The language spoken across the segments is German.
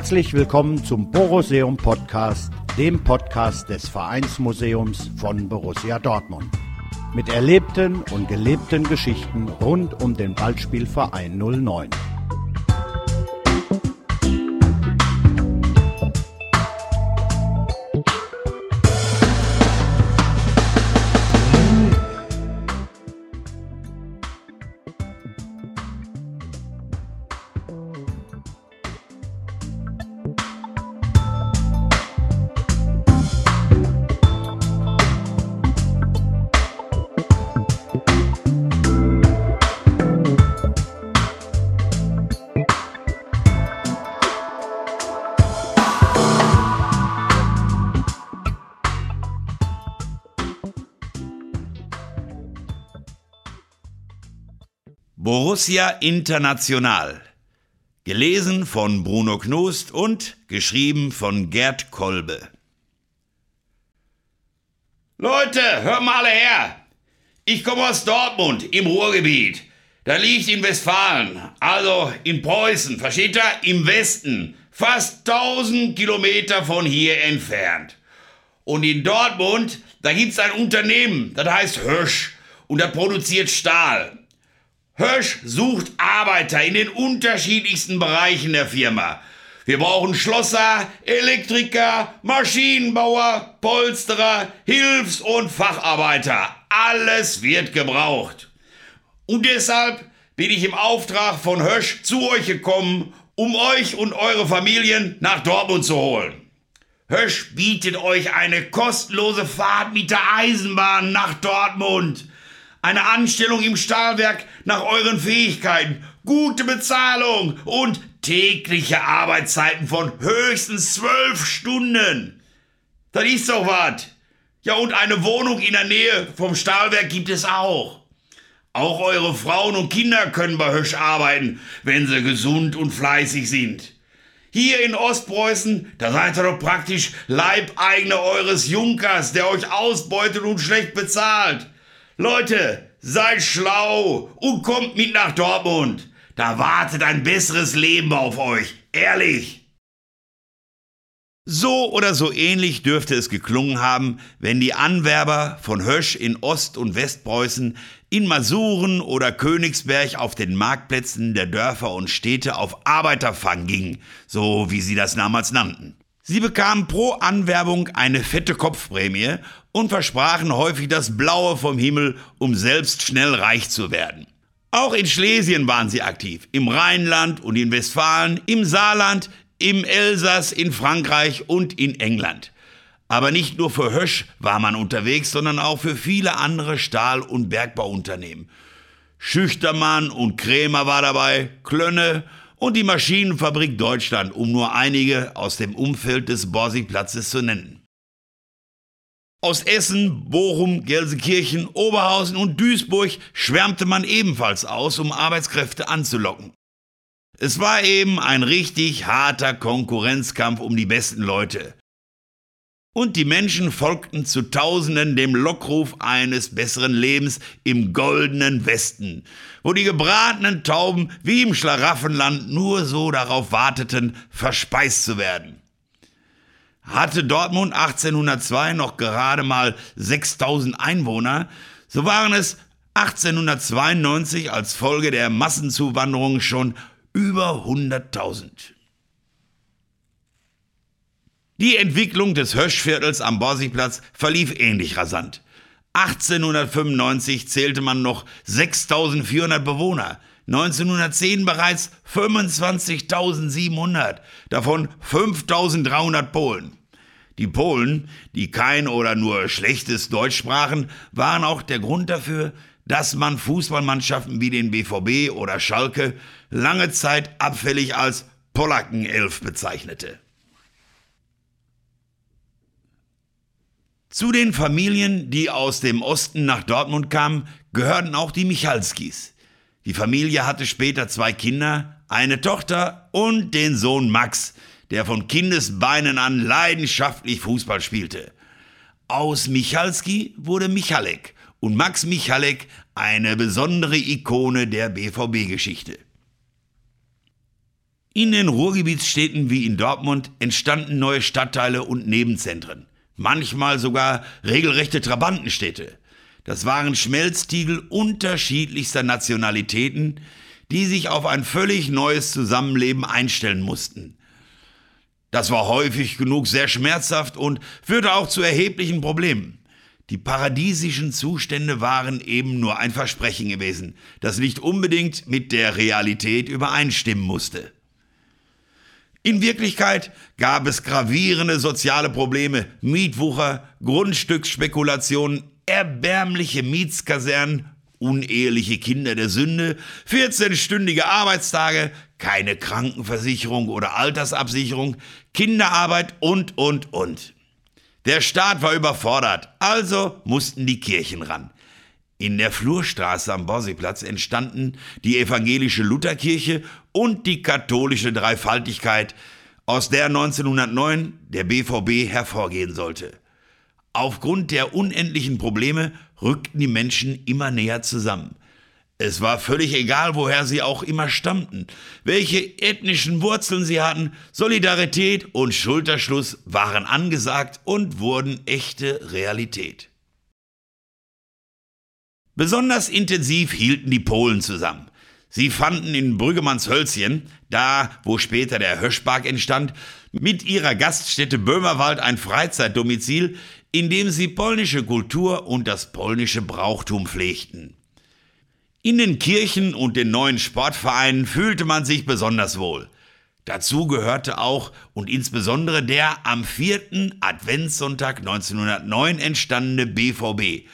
Herzlich willkommen zum Boruseum Podcast, dem Podcast des Vereinsmuseums von Borussia Dortmund. Mit erlebten und gelebten Geschichten rund um den Ballspielverein 09. Borussia International. Gelesen von Bruno Knust und geschrieben von Gerd Kolbe. Leute, hört mal alle her. Ich komme aus Dortmund im Ruhrgebiet. Da liegt in Westfalen, also in Preußen, versteht ihr? Im Westen, fast 1000 Kilometer von hier entfernt. Und in Dortmund, da gibt's ein Unternehmen, das heißt Hösch und das produziert Stahl. Hösch sucht Arbeiter in den unterschiedlichsten Bereichen der Firma. Wir brauchen Schlosser, Elektriker, Maschinenbauer, Polsterer, Hilfs- und Facharbeiter. Alles wird gebraucht. Und deshalb bin ich im Auftrag von Hösch zu euch gekommen, um euch und eure Familien nach Dortmund zu holen. Hösch bietet euch eine kostenlose Fahrt mit der Eisenbahn nach Dortmund eine Anstellung im Stahlwerk nach euren Fähigkeiten, gute Bezahlung und tägliche Arbeitszeiten von höchstens zwölf Stunden. Das ist doch was. Ja, und eine Wohnung in der Nähe vom Stahlwerk gibt es auch. Auch eure Frauen und Kinder können bei Hösch arbeiten, wenn sie gesund und fleißig sind. Hier in Ostpreußen, da seid ihr doch praktisch Leibeigene eures Junkers, der euch ausbeutet und schlecht bezahlt. Leute, seid schlau und kommt mit nach Dortmund. Da wartet ein besseres Leben auf euch. Ehrlich. So oder so ähnlich dürfte es geklungen haben, wenn die Anwerber von Hösch in Ost- und Westpreußen in Masuren oder Königsberg auf den Marktplätzen der Dörfer und Städte auf Arbeiterfang gingen, so wie sie das damals nannten. Sie bekamen pro Anwerbung eine fette Kopfprämie und versprachen häufig das Blaue vom Himmel, um selbst schnell reich zu werden. Auch in Schlesien waren sie aktiv, im Rheinland und in Westfalen, im Saarland, im Elsass, in Frankreich und in England. Aber nicht nur für Hösch war man unterwegs, sondern auch für viele andere Stahl- und Bergbauunternehmen. Schüchtermann und Krämer war dabei, Klönne und die Maschinenfabrik Deutschland, um nur einige aus dem Umfeld des Borsigplatzes zu nennen. Aus Essen, Bochum, Gelsenkirchen, Oberhausen und Duisburg schwärmte man ebenfalls aus, um Arbeitskräfte anzulocken. Es war eben ein richtig harter Konkurrenzkampf um die besten Leute. Und die Menschen folgten zu Tausenden dem Lockruf eines besseren Lebens im goldenen Westen, wo die gebratenen Tauben wie im Schlaraffenland nur so darauf warteten, verspeist zu werden. Hatte Dortmund 1802 noch gerade mal 6000 Einwohner, so waren es 1892 als Folge der Massenzuwanderung schon über 100.000. Die Entwicklung des Höschviertels am Borsigplatz verlief ähnlich rasant. 1895 zählte man noch 6400 Bewohner, 1910 bereits 25.700, davon 5.300 Polen. Die Polen, die kein oder nur schlechtes Deutsch sprachen, waren auch der Grund dafür, dass man Fußballmannschaften wie den BVB oder Schalke lange Zeit abfällig als Polackenelf bezeichnete. Zu den Familien, die aus dem Osten nach Dortmund kamen, gehörten auch die Michalskis. Die Familie hatte später zwei Kinder, eine Tochter und den Sohn Max, der von Kindesbeinen an leidenschaftlich Fußball spielte. Aus Michalski wurde Michalek und Max Michalek eine besondere Ikone der BVB-Geschichte. In den Ruhrgebietsstädten wie in Dortmund entstanden neue Stadtteile und Nebenzentren, manchmal sogar regelrechte Trabantenstädte. Das waren Schmelztiegel unterschiedlichster Nationalitäten, die sich auf ein völlig neues Zusammenleben einstellen mussten. Das war häufig genug sehr schmerzhaft und führte auch zu erheblichen Problemen. Die paradiesischen Zustände waren eben nur ein Versprechen gewesen, das nicht unbedingt mit der Realität übereinstimmen musste. In Wirklichkeit gab es gravierende soziale Probleme, Mietwucher, Grundstücksspekulationen, erbärmliche Mietskasernen, uneheliche Kinder der Sünde, 14-stündige Arbeitstage, keine Krankenversicherung oder Altersabsicherung, Kinderarbeit und, und, und. Der Staat war überfordert, also mussten die Kirchen ran. In der Flurstraße am Borsiplatz entstanden die evangelische Lutherkirche und die katholische Dreifaltigkeit, aus der 1909 der BVB hervorgehen sollte. Aufgrund der unendlichen Probleme rückten die Menschen immer näher zusammen. Es war völlig egal, woher sie auch immer stammten, welche ethnischen Wurzeln sie hatten, Solidarität und Schulterschluss waren angesagt und wurden echte Realität. Besonders intensiv hielten die Polen zusammen. Sie fanden in Brüggemanns Hölzchen, da wo später der Höschpark entstand, mit ihrer Gaststätte Böhmerwald ein Freizeitdomizil, in dem sie polnische Kultur und das polnische Brauchtum pflegten. In den Kirchen und den neuen Sportvereinen fühlte man sich besonders wohl. Dazu gehörte auch und insbesondere der am vierten Adventssonntag 1909 entstandene BVB.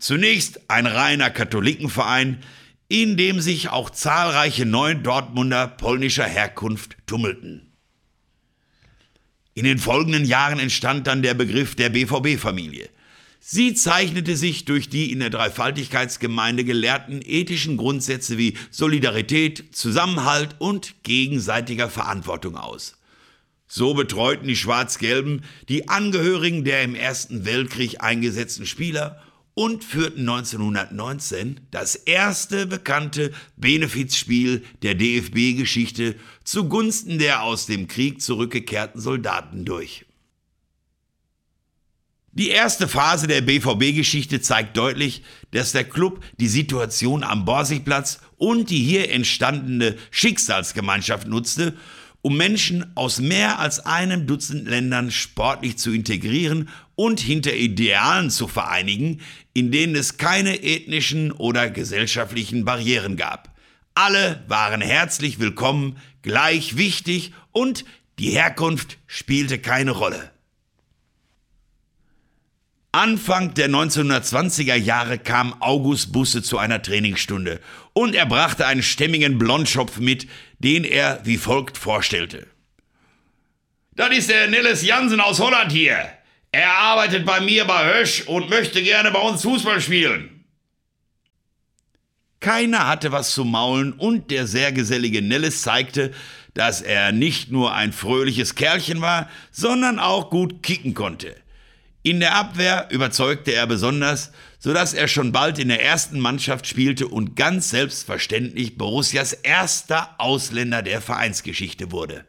Zunächst ein reiner Katholikenverein, in dem sich auch zahlreiche Neu-Dortmunder polnischer Herkunft tummelten. In den folgenden Jahren entstand dann der Begriff der BVB-Familie. Sie zeichnete sich durch die in der Dreifaltigkeitsgemeinde gelehrten ethischen Grundsätze wie Solidarität, Zusammenhalt und gegenseitiger Verantwortung aus. So betreuten die Schwarz-Gelben die Angehörigen der im Ersten Weltkrieg eingesetzten Spieler und führten 1919 das erste bekannte Benefizspiel der DFB-Geschichte zugunsten der aus dem Krieg zurückgekehrten Soldaten durch. Die erste Phase der BVB-Geschichte zeigt deutlich, dass der Club die Situation am Borsigplatz und die hier entstandene Schicksalsgemeinschaft nutzte, um Menschen aus mehr als einem Dutzend Ländern sportlich zu integrieren und hinter Idealen zu vereinigen, in denen es keine ethnischen oder gesellschaftlichen Barrieren gab. Alle waren herzlich willkommen, gleich wichtig und die Herkunft spielte keine Rolle. Anfang der 1920er Jahre kam August Busse zu einer Trainingsstunde und er brachte einen stämmigen Blondschopf mit, den er wie folgt vorstellte. Das ist der Nils Jansen aus Holland hier. Er arbeitet bei mir bei Hösch und möchte gerne bei uns Fußball spielen. Keiner hatte was zu maulen und der sehr gesellige Nellis zeigte, dass er nicht nur ein fröhliches Kerlchen war, sondern auch gut kicken konnte. In der Abwehr überzeugte er besonders, sodass er schon bald in der ersten Mannschaft spielte und ganz selbstverständlich Borussias erster Ausländer der Vereinsgeschichte wurde.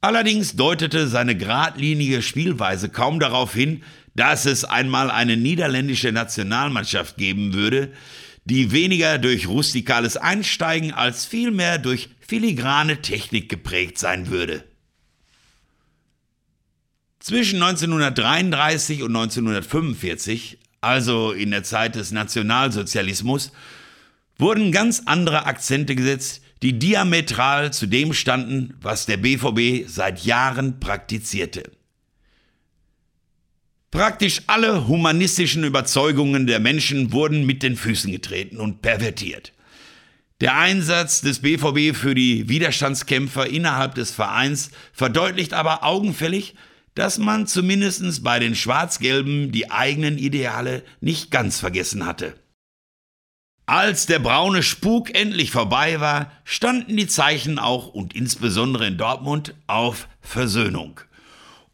Allerdings deutete seine geradlinige Spielweise kaum darauf hin, dass es einmal eine niederländische Nationalmannschaft geben würde, die weniger durch rustikales Einsteigen als vielmehr durch filigrane Technik geprägt sein würde. Zwischen 1933 und 1945, also in der Zeit des Nationalsozialismus, wurden ganz andere Akzente gesetzt, die diametral zu dem standen, was der BVB seit Jahren praktizierte. Praktisch alle humanistischen Überzeugungen der Menschen wurden mit den Füßen getreten und pervertiert. Der Einsatz des BVB für die Widerstandskämpfer innerhalb des Vereins verdeutlicht aber augenfällig, dass man zumindest bei den Schwarz-Gelben die eigenen Ideale nicht ganz vergessen hatte. Als der braune Spuk endlich vorbei war, standen die Zeichen auch und insbesondere in Dortmund auf Versöhnung.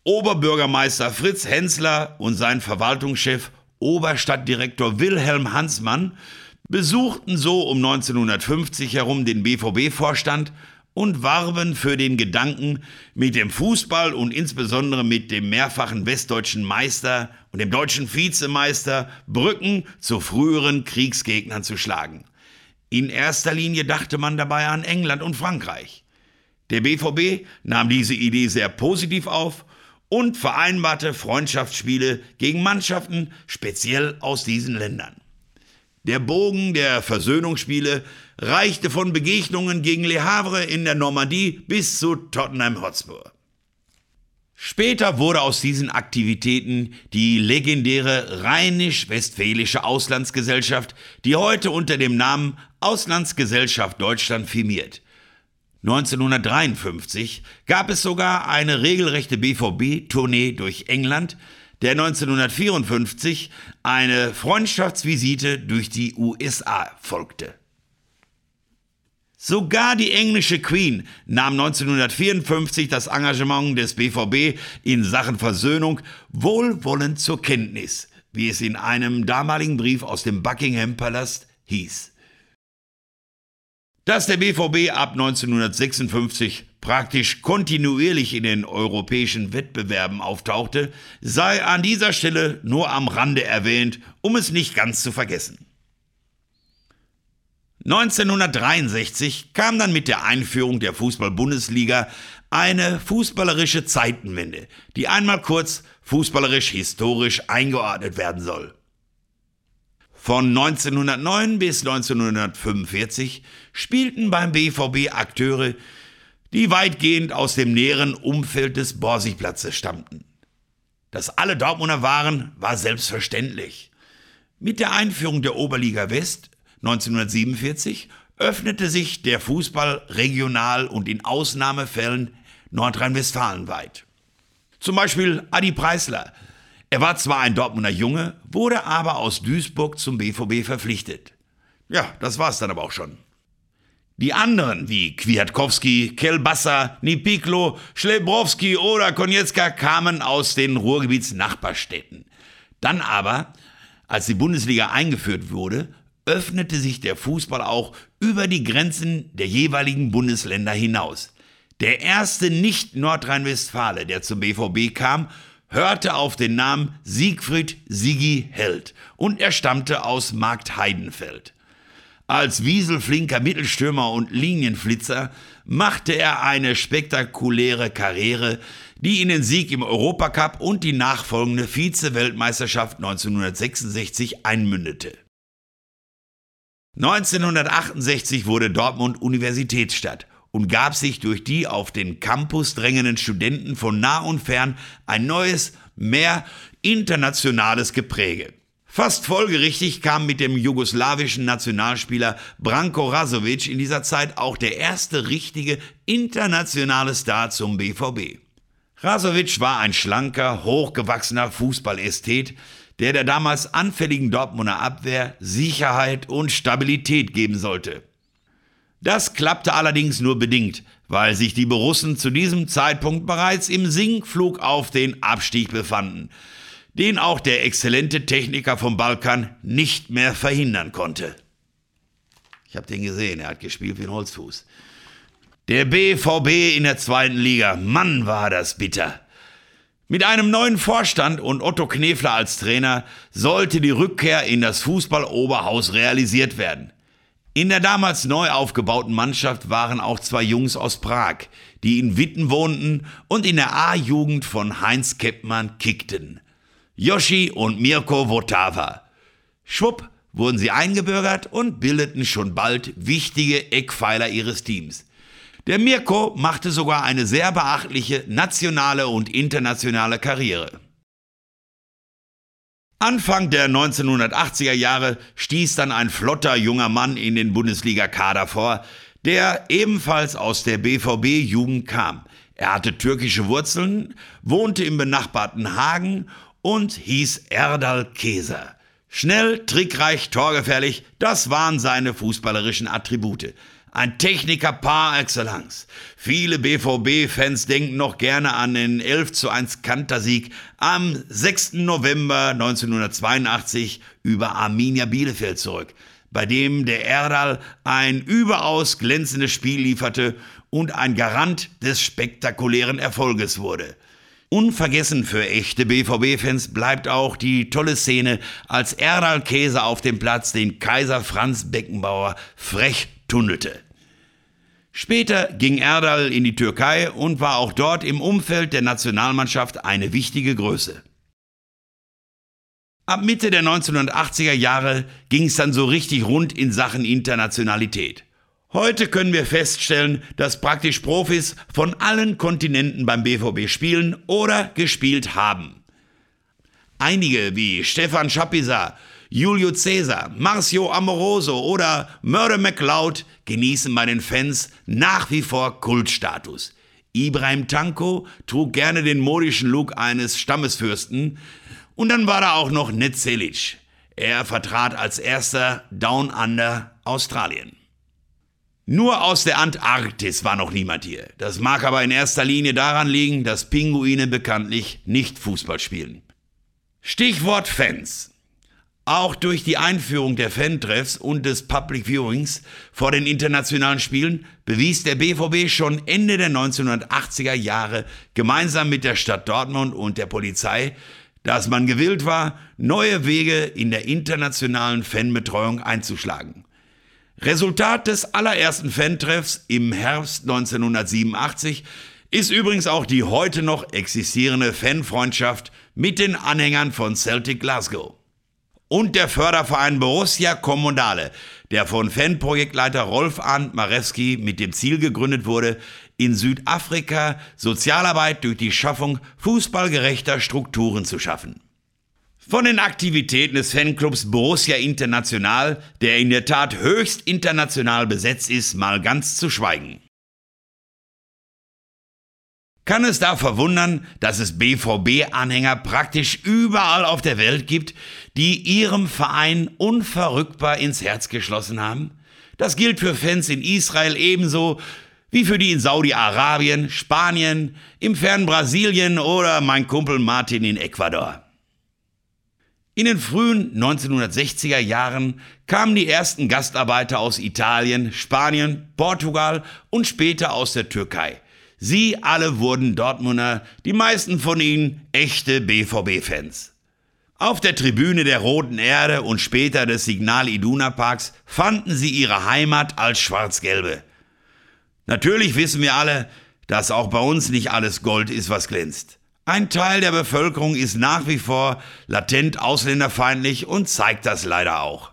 Oberbürgermeister Fritz Hensler und sein Verwaltungschef Oberstadtdirektor Wilhelm Hansmann besuchten so um 1950 herum den BVB-Vorstand und warben für den Gedanken, mit dem Fußball und insbesondere mit dem mehrfachen westdeutschen Meister und dem deutschen Vizemeister Brücken zu früheren Kriegsgegnern zu schlagen. In erster Linie dachte man dabei an England und Frankreich. Der BVB nahm diese Idee sehr positiv auf und vereinbarte Freundschaftsspiele gegen Mannschaften speziell aus diesen Ländern. Der Bogen der Versöhnungsspiele reichte von Begegnungen gegen Le Havre in der Normandie bis zu Tottenham Hotspur. Später wurde aus diesen Aktivitäten die legendäre Rheinisch-Westfälische Auslandsgesellschaft, die heute unter dem Namen Auslandsgesellschaft Deutschland firmiert. 1953 gab es sogar eine regelrechte BVB-Tournee durch England, der 1954 eine Freundschaftsvisite durch die USA folgte. Sogar die englische Queen nahm 1954 das Engagement des BVB in Sachen Versöhnung wohlwollend zur Kenntnis, wie es in einem damaligen Brief aus dem Buckingham Palast hieß. Dass der BVB ab 1956 praktisch kontinuierlich in den europäischen Wettbewerben auftauchte, sei an dieser Stelle nur am Rande erwähnt, um es nicht ganz zu vergessen. 1963 kam dann mit der Einführung der Fußball-Bundesliga eine fußballerische Zeitenwende, die einmal kurz fußballerisch historisch eingeordnet werden soll. Von 1909 bis 1945 spielten beim BVB Akteure, die weitgehend aus dem näheren Umfeld des Borsigplatzes stammten. Dass alle Dortmunder waren, war selbstverständlich. Mit der Einführung der Oberliga West 1947 öffnete sich der Fußball regional und in Ausnahmefällen Nordrhein-Westfalen weit. Zum Beispiel Adi Preisler, er war zwar ein Dortmunder Junge, wurde aber aus Duisburg zum BVB verpflichtet. Ja, das war's dann aber auch schon. Die anderen, wie Kwiatkowski, Kelbassa, Nipiklo, Schlebrowski oder Konietzka, kamen aus den Ruhrgebietsnachbarstädten. Dann aber, als die Bundesliga eingeführt wurde, öffnete sich der Fußball auch über die Grenzen der jeweiligen Bundesländer hinaus. Der erste Nicht-Nordrhein-Westfale, der zum BVB kam, hörte auf den Namen Siegfried Sigi Held und er stammte aus Markt Heidenfeld. Als wieselflinker Mittelstürmer und Linienflitzer machte er eine spektakuläre Karriere, die in den Sieg im Europacup und die nachfolgende Vize-Weltmeisterschaft 1966 einmündete. 1968 wurde Dortmund Universitätsstadt und gab sich durch die auf den Campus drängenden Studenten von nah und fern ein neues, mehr internationales Gepräge. Fast folgerichtig kam mit dem jugoslawischen Nationalspieler Branko Rasovic in dieser Zeit auch der erste richtige internationale Star zum BVB. Rasovic war ein schlanker, hochgewachsener Fußballästhet, der der damals anfälligen Dortmunder Abwehr Sicherheit und Stabilität geben sollte. Das klappte allerdings nur bedingt, weil sich die Borussen zu diesem Zeitpunkt bereits im Sinkflug auf den Abstieg befanden, den auch der exzellente Techniker vom Balkan nicht mehr verhindern konnte. Ich habe den gesehen, er hat gespielt wie ein Holzfuß. Der BVB in der zweiten Liga, Mann war das bitter. Mit einem neuen Vorstand und Otto Knefler als Trainer sollte die Rückkehr in das Fußballoberhaus realisiert werden. In der damals neu aufgebauten Mannschaft waren auch zwei Jungs aus Prag, die in Witten wohnten und in der A-Jugend von Heinz Keppmann kickten. Yoshi und Mirko Votava. Schwupp wurden sie eingebürgert und bildeten schon bald wichtige Eckpfeiler ihres Teams. Der Mirko machte sogar eine sehr beachtliche nationale und internationale Karriere. Anfang der 1980er Jahre stieß dann ein flotter junger Mann in den Bundesliga-Kader vor, der ebenfalls aus der BVB-Jugend kam. Er hatte türkische Wurzeln, wohnte im benachbarten Hagen und hieß Erdal Keser. Schnell, trickreich, torgefährlich, das waren seine fußballerischen Attribute. Ein Techniker par excellence. Viele BVB-Fans denken noch gerne an den 11 zu 1 Kantersieg am 6. November 1982 über Arminia Bielefeld zurück, bei dem der Erdal ein überaus glänzendes Spiel lieferte und ein Garant des spektakulären Erfolges wurde. Unvergessen für echte BVB-Fans bleibt auch die tolle Szene, als Erdal Käse auf dem Platz den Kaiser Franz Beckenbauer frech tunnelte. Später ging Erdal in die Türkei und war auch dort im Umfeld der Nationalmannschaft eine wichtige Größe. Ab Mitte der 1980er Jahre ging es dann so richtig rund in Sachen Internationalität. Heute können wir feststellen, dass praktisch Profis von allen Kontinenten beim BVB spielen oder gespielt haben. Einige wie Stefan Schapisa, Julio Cesar, Marcio Amoroso oder Murder McLeod genießen bei den Fans nach wie vor Kultstatus. Ibrahim Tanko trug gerne den modischen Look eines Stammesfürsten und dann war da auch noch Ned Selic. Er vertrat als erster Down Under Australien. Nur aus der Antarktis war noch niemand hier. Das mag aber in erster Linie daran liegen, dass Pinguine bekanntlich nicht Fußball spielen. Stichwort Fans. Auch durch die Einführung der Fantreffs und des Public Viewings vor den internationalen Spielen bewies der BVB schon Ende der 1980er Jahre gemeinsam mit der Stadt Dortmund und der Polizei, dass man gewillt war, neue Wege in der internationalen Fanbetreuung einzuschlagen. Resultat des allerersten Fantreffs im Herbst 1987 ist übrigens auch die heute noch existierende Fanfreundschaft mit den Anhängern von Celtic Glasgow. Und der Förderverein Borussia Kommunale, der von Fanprojektleiter Rolf Arndt Marewski mit dem Ziel gegründet wurde, in Südafrika Sozialarbeit durch die Schaffung fußballgerechter Strukturen zu schaffen. Von den Aktivitäten des Fanclubs Borussia International, der in der Tat höchst international besetzt ist, mal ganz zu schweigen. Kann es da verwundern, dass es BVB-Anhänger praktisch überall auf der Welt gibt, die ihrem Verein unverrückbar ins Herz geschlossen haben? Das gilt für Fans in Israel ebenso wie für die in Saudi-Arabien, Spanien, im fernen Brasilien oder mein Kumpel Martin in Ecuador. In den frühen 1960er Jahren kamen die ersten Gastarbeiter aus Italien, Spanien, Portugal und später aus der Türkei. Sie alle wurden Dortmunder, die meisten von ihnen echte BVB-Fans. Auf der Tribüne der Roten Erde und später des Signal Iduna Parks fanden sie ihre Heimat als Schwarz-Gelbe. Natürlich wissen wir alle, dass auch bei uns nicht alles Gold ist, was glänzt. Ein Teil der Bevölkerung ist nach wie vor latent ausländerfeindlich und zeigt das leider auch.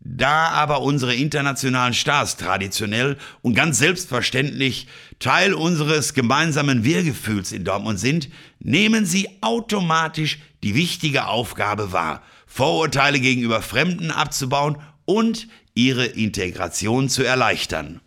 Da aber unsere internationalen Stars traditionell und ganz selbstverständlich Teil unseres gemeinsamen Wir-Gefühls in Dortmund sind, nehmen sie automatisch die wichtige Aufgabe wahr, Vorurteile gegenüber Fremden abzubauen und ihre Integration zu erleichtern.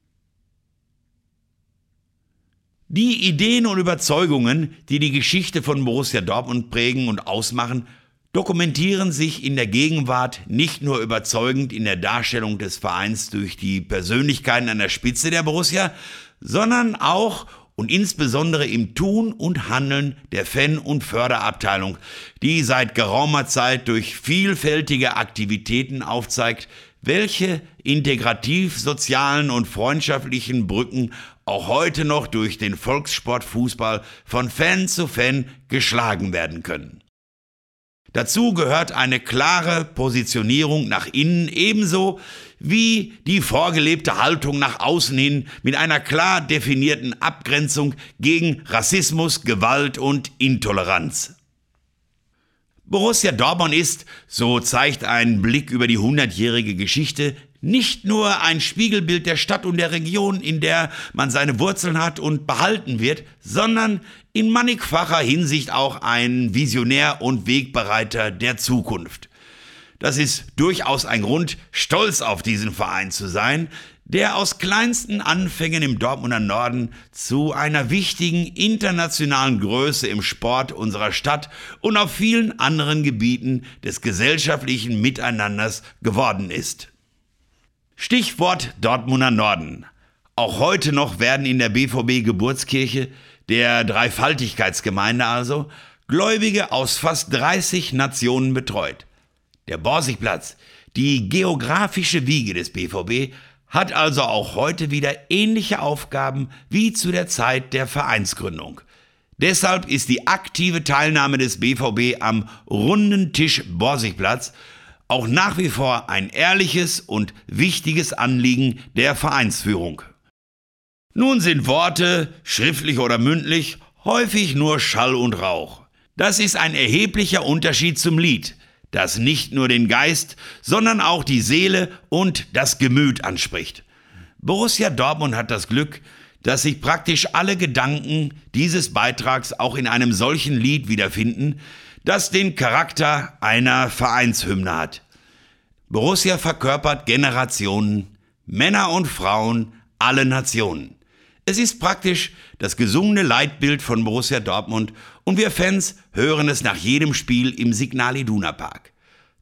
Die Ideen und Überzeugungen, die die Geschichte von Borussia Dortmund prägen und ausmachen, dokumentieren sich in der Gegenwart nicht nur überzeugend in der Darstellung des Vereins durch die Persönlichkeiten an der Spitze der Borussia, sondern auch und insbesondere im Tun und Handeln der Fan- und Förderabteilung, die seit geraumer Zeit durch vielfältige Aktivitäten aufzeigt, welche integrativ sozialen und freundschaftlichen Brücken auch heute noch durch den Volkssport Fußball von Fan zu Fan geschlagen werden können. Dazu gehört eine klare Positionierung nach innen ebenso wie die vorgelebte Haltung nach außen hin mit einer klar definierten Abgrenzung gegen Rassismus, Gewalt und Intoleranz. Borussia Dortmund ist, so zeigt ein Blick über die hundertjährige Geschichte, nicht nur ein Spiegelbild der Stadt und der Region, in der man seine Wurzeln hat und behalten wird, sondern in mannigfacher Hinsicht auch ein Visionär und Wegbereiter der Zukunft. Das ist durchaus ein Grund, stolz auf diesen Verein zu sein, der aus kleinsten Anfängen im Dortmunder Norden zu einer wichtigen internationalen Größe im Sport unserer Stadt und auf vielen anderen Gebieten des gesellschaftlichen Miteinanders geworden ist. Stichwort Dortmunder Norden. Auch heute noch werden in der BVB Geburtskirche, der Dreifaltigkeitsgemeinde also, Gläubige aus fast 30 Nationen betreut. Der Borsigplatz, die geografische Wiege des BVB, hat also auch heute wieder ähnliche Aufgaben wie zu der Zeit der Vereinsgründung. Deshalb ist die aktive Teilnahme des BVB am runden Tisch Borsigplatz auch nach wie vor ein ehrliches und wichtiges Anliegen der Vereinsführung. Nun sind Worte, schriftlich oder mündlich, häufig nur Schall und Rauch. Das ist ein erheblicher Unterschied zum Lied, das nicht nur den Geist, sondern auch die Seele und das Gemüt anspricht. Borussia Dortmund hat das Glück, dass sich praktisch alle Gedanken dieses Beitrags auch in einem solchen Lied wiederfinden, das den Charakter einer Vereinshymne hat. Borussia verkörpert Generationen, Männer und Frauen, alle Nationen. Es ist praktisch das gesungene Leitbild von Borussia Dortmund und wir Fans hören es nach jedem Spiel im Signal Iduna Park.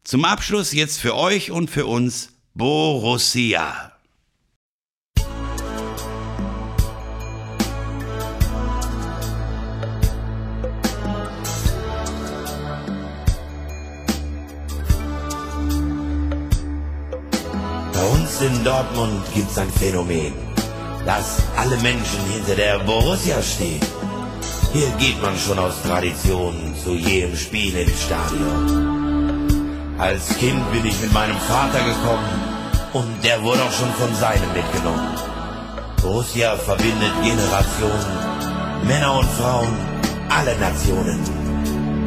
Zum Abschluss jetzt für euch und für uns Borussia. Uns in Dortmund gibt's ein Phänomen dass alle Menschen hinter der Borussia stehen. Hier geht man schon aus Tradition zu jedem Spiel ins Stadion. Als Kind bin ich mit meinem Vater gekommen und der wurde auch schon von seinem mitgenommen. Borussia verbindet Generationen, Männer und Frauen, alle Nationen.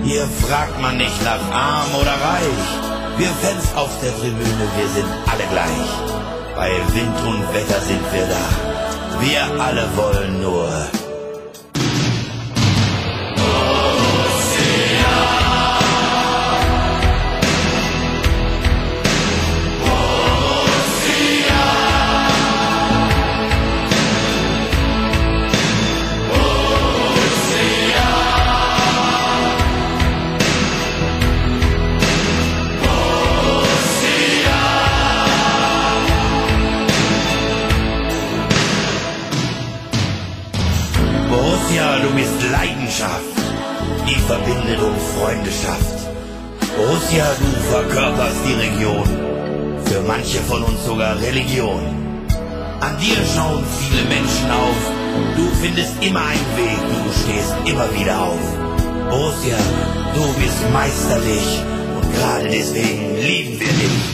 Hier fragt man nicht nach arm oder reich. Wir Fans auf der Tribüne, wir sind alle gleich. Bei Wind und Wetter sind wir da. Wir alle wollen nur immer einen Weg, du stehst immer wieder auf. Borussia, du bist meisterlich und gerade deswegen lieben wir dich.